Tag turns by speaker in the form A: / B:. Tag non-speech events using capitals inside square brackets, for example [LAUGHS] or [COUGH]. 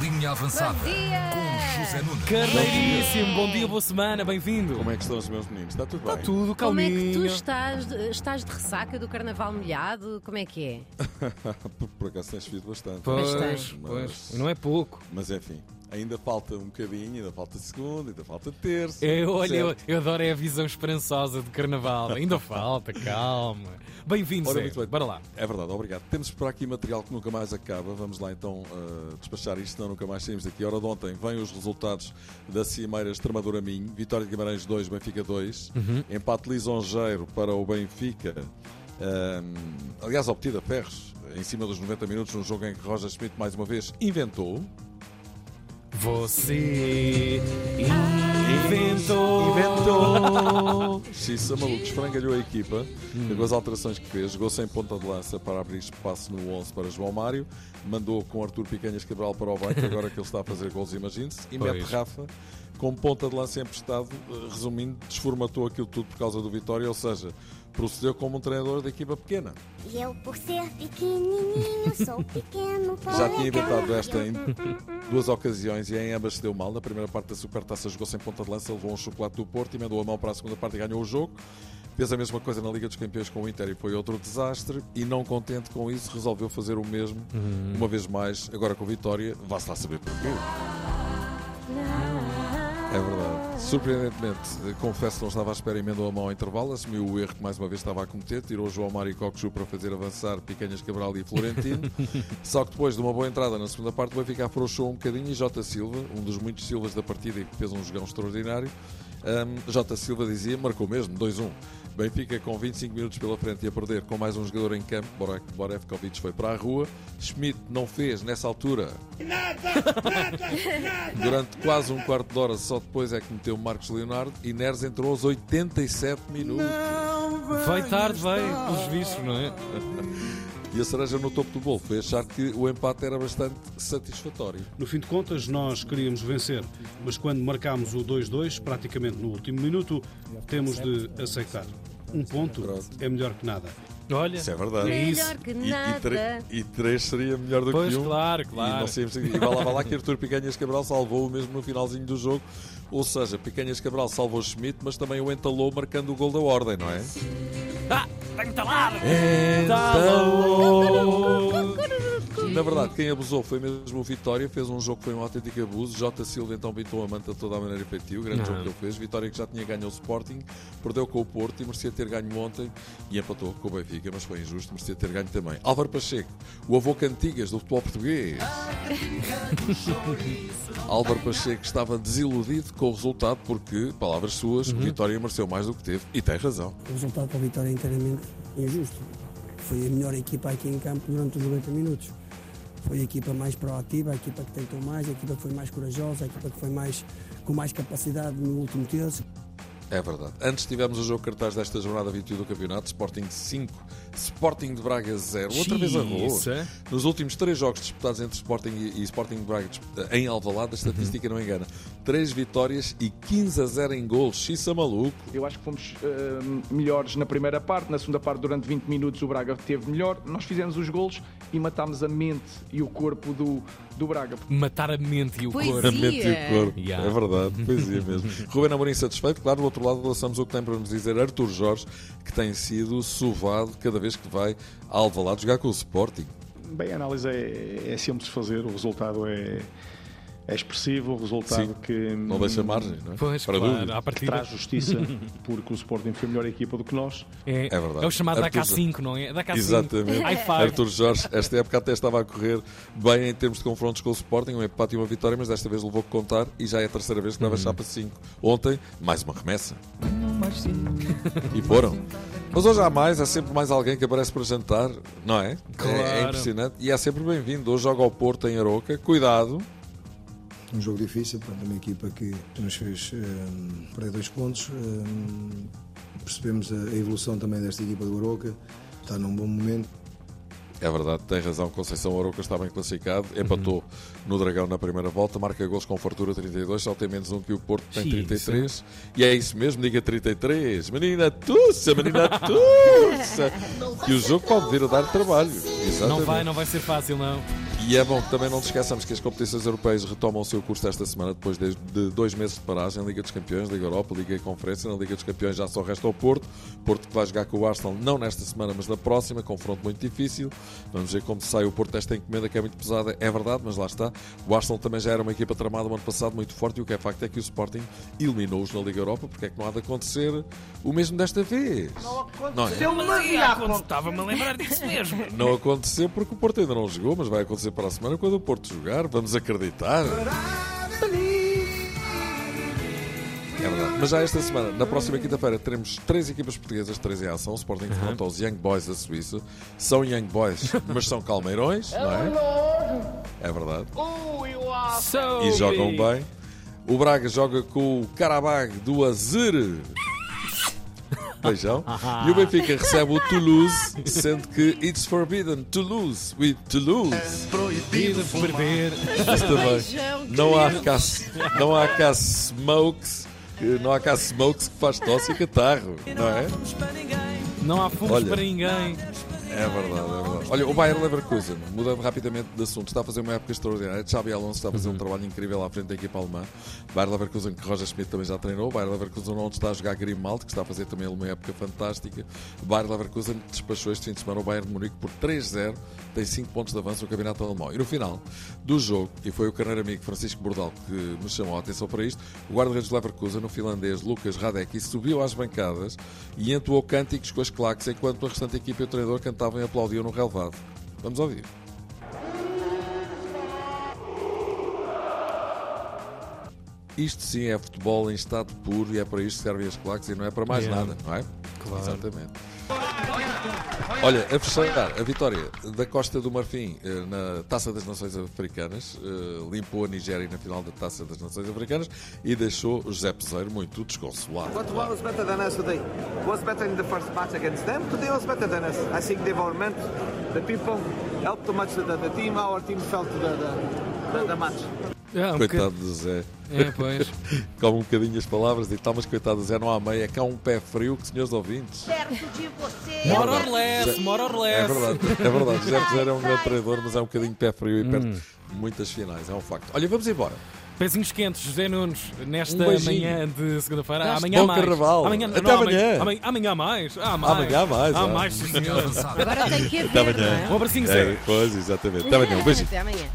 A: Linha Avançada
B: Bom dia!
A: com José Nunes.
C: Carneiríssimo, bom dia, boa semana, bem-vindo.
D: Como é que estão os meus meninos? Está tudo
C: Está
D: bem?
C: tudo
B: Como é que tu
C: calminho.
B: estás? Estás de ressaca do carnaval molhado? Como é que é?
D: por, [LAUGHS] por acaso tens visto bastante.
C: Pois,
B: Bastante.
C: pois, não é pouco.
D: Mas enfim, ainda falta um bocadinho, ainda falta segunda, ainda falta terça.
C: Eu, olha, eu, eu adoro a visão esperançosa do carnaval. Ainda falta, calma. Bem-vindo,
D: Ora,
C: Zé.
D: muito bem.
C: Bora lá.
D: É verdade, obrigado. Temos por aqui material que nunca mais acaba. Vamos lá então uh, despachar isto, senão nunca mais saímos daqui. Ora de ontem vêm os resultados da Cimeira Extremadura Minho. Vitória de Guimarães 2, Benfica 2.
C: Uhum.
D: Empate lisonjeiro para o Benfica. Um, aliás, obtida Ferros em cima dos 90 minutos, num jogo em que Roger Schmidt mais uma vez inventou.
C: Você inventou.
D: Inventou! Xissa maluco, esfrangalhou a equipa com as alterações que fez. Jogou sem ponta de lança para abrir espaço no 11 para João Mário. Mandou com Artur Picanhas Cabral para o banco, agora que ele está a fazer gols, imagine-se. E mete
C: Pois.
D: Rafa com ponta de lança emprestado. Eh, Resumindo, desformatou aquilo tudo por causa do Vitória, ou seja, procedeu como um treinador da equipa pequena.
E: E eu, por ser pequenininho, sou pequeno [LAUGHS]
D: Já
E: para
D: tinha inventado esta em duas ocasiões e em ambas se deu mal. Na primeira parte da Supertaça jogou sem ponta de lança, levou um chocolate do Porto e mandou a mão para a segunda parte e ganhou o jogo. Fez a mesma coisa na Liga dos Campeões com o Inter e foi outro desastre. E não contente com isso, resolveu fazer o mesmo uma vez mais, agora com Vitória. Vá-se lá saber porquê. Verdade. Surpreendentemente, confesso que não estava à espera emendou a mão ao intervalo, assumiu o erro que mais uma vez estava a cometer, tirou João Mário e Cockchu para fazer avançar Picanhas Cabral e Florentino. [LAUGHS] Só que depois de uma boa entrada na segunda parte, o Benfica afrouxou um bocadinho e Jota Silva, um dos muitos Silvas da partida e que fez um jogão extraordinário, hum, Jota Silva dizia, marcou mesmo, 2-1. Benfica com 25 minutos pela frente e a perder com mais um jogador em campo, Borevkovic foi para a rua, Schmidt não fez nessa altura. Durante quase um quarto de hora, só depois é que meteu Marcos Leonardo e Neres entrou aos 87 minutos.
C: Vai tarde, vai, pelos vistos, não é?
D: E a cereja no topo do bolo foi achar que o empate era bastante satisfatório.
F: No fim de contas, nós queríamos vencer, mas quando marcámos o 2-2, praticamente no último minuto, temos de aceitar. Um ponto
D: Pronto.
F: é melhor que nada.
C: Olha,
D: Isso é verdade.
C: É isso.
B: Melhor que
D: E, e,
B: nada.
D: e três seria melhor do
C: Pois,
D: que um.
C: claro,
D: E,
C: claro.
D: não saímos daqui. e vai lá, vai lá que Arthur Picanhas Cabral salvou-o mesmo no finalzinho do jogo. Ou seja, Picanhas Cabral salvou Schmidt, mas também o entalou marcando o gol da ordem, não é?
C: Ah, está entalado!
D: Entalou! Na verdade, quem abusou foi mesmo o Vitória, fez um jogo que foi um autêntico abuso. Jota Silva então pintou a manta de toda a maneira e feitio, o grande
C: Não.
D: jogo que ele fez. Vitória que já tinha ganho o Sporting, perdeu com o Porto e merecia ter ganho ontem e empatou com o Benfica, mas foi injusto, merecia ter ganho também. Álvaro Pacheco, o avô Cantigas do futebol português. [LAUGHS] Álvaro Pacheco estava desiludido com o resultado porque, palavras suas, o Vitória mereceu mais do que teve e tem razão.
G: O resultado para a vitória é inteiramente injusto. Foi a melhor equipa aqui em campo durante os 90 minutos. Foi a equipa mais proativa, a equipa que tentou mais, a equipa que foi mais corajosa, a equipa que foi mais, com mais capacidade no último terço.
D: É verdade. Antes tivemos o jogo cartaz desta jornada 21 do campeonato, Sporting 5, Sporting de Braga 0. Outra vez arroz.
C: Xiça.
D: Nos últimos três jogos disputados entre Sporting e, e Sporting de Braga em Alvalade, a estatística não engana. Três vitórias e 15 a 0 em gols. Xissa maluco.
H: Eu acho que fomos eh, melhores na primeira parte, na segunda parte, durante 20 minutos, o Braga teve melhor. Nós fizemos os golos e matámos a mente e o corpo do, do Braga.
C: Matar a mente e o
B: Poesia.
C: corpo.
D: A mente e o corpo.
C: Yeah.
D: É verdade, poesia mesmo. [LAUGHS] Ruben Amorim satisfeito. Claro, do outro lado, lançamos o que tem para nos dizer Arthur Jorge, que tem sido sovado cada vez que vai a Alvalade jogar com o Sporting.
I: Bem, a análise é, é simples de fazer, o resultado é, é expressivo, o resultado
D: Sim,
I: que
D: Não deixa margem, não é?
C: Pois,
D: para
C: claro,
D: dúvida.
C: à partida.
I: traz justiça, [LAUGHS] porque o Sporting foi a melhor equipa do que nós.
C: É,
D: É verdade.
C: é o chamado da
D: Arthur
C: K5, não é? Da K5.
D: Exatamente. Arthur Jorge, esta época até estava a correr bem em termos de confrontos com o Sporting, um empate e uma vitória, mas desta vez levou que contar e já é a terceira vez que
C: Uhum.
D: leva chapa 5. Ontem, mais uma remessa. E foram. Mas hoje há mais, há sempre mais alguém que aparece para jantar, não é? É- É,
C: Claro.
D: impressionante e é sempre bem-vindo. Hoje joga ao Porto em Aroca. Cuidado.
J: Um jogo difícil, portanto, uma equipa que nos fez eh, perder dois pontos. Eh, percebemos a, a evolução também desta equipa do Aroca, está num bom momento.
D: É verdade, tem razão. Conceição Aroca está bem classificado, empatou no Dragão na primeira volta, marca gols com fartura 32, só tem menos um que o Porto tem
C: Sim,
D: 33. E é isso mesmo, diga 33. Menina Tussa, menina [LAUGHS] Tussa. Que o jogo pode vir a dar trabalho. Exatamente.
C: Não vai, não vai ser fácil, não.
D: E é bom que também não nos esqueçamos que as competições europeias retomam o seu curso esta semana, depois de, dois meses de paragem, Liga dos Campeões, Liga Europa, Liga e Conferência. Na Liga dos Campeões já só resta o Porto. Porto que vai jogar com o Arsenal, não nesta semana, mas na próxima, confronto muito difícil. Vamos ver como sai o Porto desta encomenda, que é muito pesada, é verdade, mas lá está. O Arsenal também já era uma equipa tramada no ano passado, muito forte, e o que é facto é que o Sporting eliminou-os na Liga Europa, porque é que não há de acontecer o mesmo desta vez. Não é?
C: Estava-me a lembrar disso mesmo.
D: Não aconteceu porque o Porto ainda não jogou, mas vai acontecer para a semana quando o Porto jogar. Vamos acreditar. É verdade. Mas já esta semana, na próxima quinta-feira, teremos três equipas portuguesas, três em ação. O Sporting enfrenta aos Young Boys da Suíça. São Young Boys, [LAUGHS] mas são calmeirões, não é? É verdade. E jogam bem. O Braga joga com o Karabag do Azir. Beijão. [LAUGHS] E o Benfica recebe o Toulouse, sendo que it's forbidden to lose with Toulouse.
C: Proibido perder.
D: Também
B: Beijão,
D: não há cá, não há cá smokes, que- não há cá smokes que faz tosse e catarro, não é?
C: Não há
D: Olha.
C: para ninguém.
D: É verdade, é verdade. Olha, o Bayern Leverkusen, mudando rapidamente de assunto, está a fazer uma época extraordinária. Xabi Alonso está a fazer um trabalho incrível à frente da equipa alemã. Bayern Leverkusen, que Roger Schmidt também já treinou. Bayern Leverkusen, onde está a jogar Grimaldo, que está a fazer também uma época fantástica. Bayern Leverkusen despachou este fim de semana o Bayern de Munique por 3-0, tem 5 pontos de avanço no campeonato alemão. E no final do jogo, e foi o carneiro amigo Francisco Bordal que me chamou a atenção para isto, o guarda-redes de Leverkusen, o finlandês Lucas Radecki, subiu às bancadas e entoou cânticos com as claques enquanto a restante equipa e o treinador cantavam e aplaudiam no relevado. Vamos ouvir. Isto sim é futebol em estado puro e é para isto que servem as claques e não é para mais
C: Yeah.
D: nada, não é?
C: Claro.
D: Exatamente. Olha, a fechar a vitória da Costa do Marfim eh, na Taça das Nações Africanas eh, limpou a Nigéria na final da Taça das Nações Africanas e deixou o José Peseiro muito desconsolado.
A: What, was better than us today? Was better in the first match against them. Today was better than us. I think meant the people helped too much the, the team. Our team felt the, the, the, the match.
C: É, um
D: Coitado
C: bocad-
D: do Zé.
C: É, pois. [LAUGHS]
D: Come um bocadinho as palavras e tal, mas coitado do Zé, não há meia, é que há um pé frio que, senhores ouvintes.
E: Perto de você.
C: More or less, more or less.
D: É verdade, é verdade. José Peseiro é um grande treinador, mas é um bocadinho pé frio e perto de muitas finais, é um facto. Olha, vamos embora.
C: Pezinhos quentes, José Nunes, nesta
D: Um
C: manhã de segunda-feira.
D: Bom
C: Amanhã mais.
D: carnaval.
C: Amanhã,
D: Até
C: não,
D: amanhã.
C: Amanhã, amanhã mais. Ah, mais.
D: Amanhã mais,
C: Ah,
D: ah.
C: mais, sim, senhor.
B: Agora tem que
D: Até
B: haver,
D: amanhã.
B: é?
C: Um abracinho, Zé.
D: É, pois, exatamente. Até amanhã, um beijinho.
B: Até amanhã.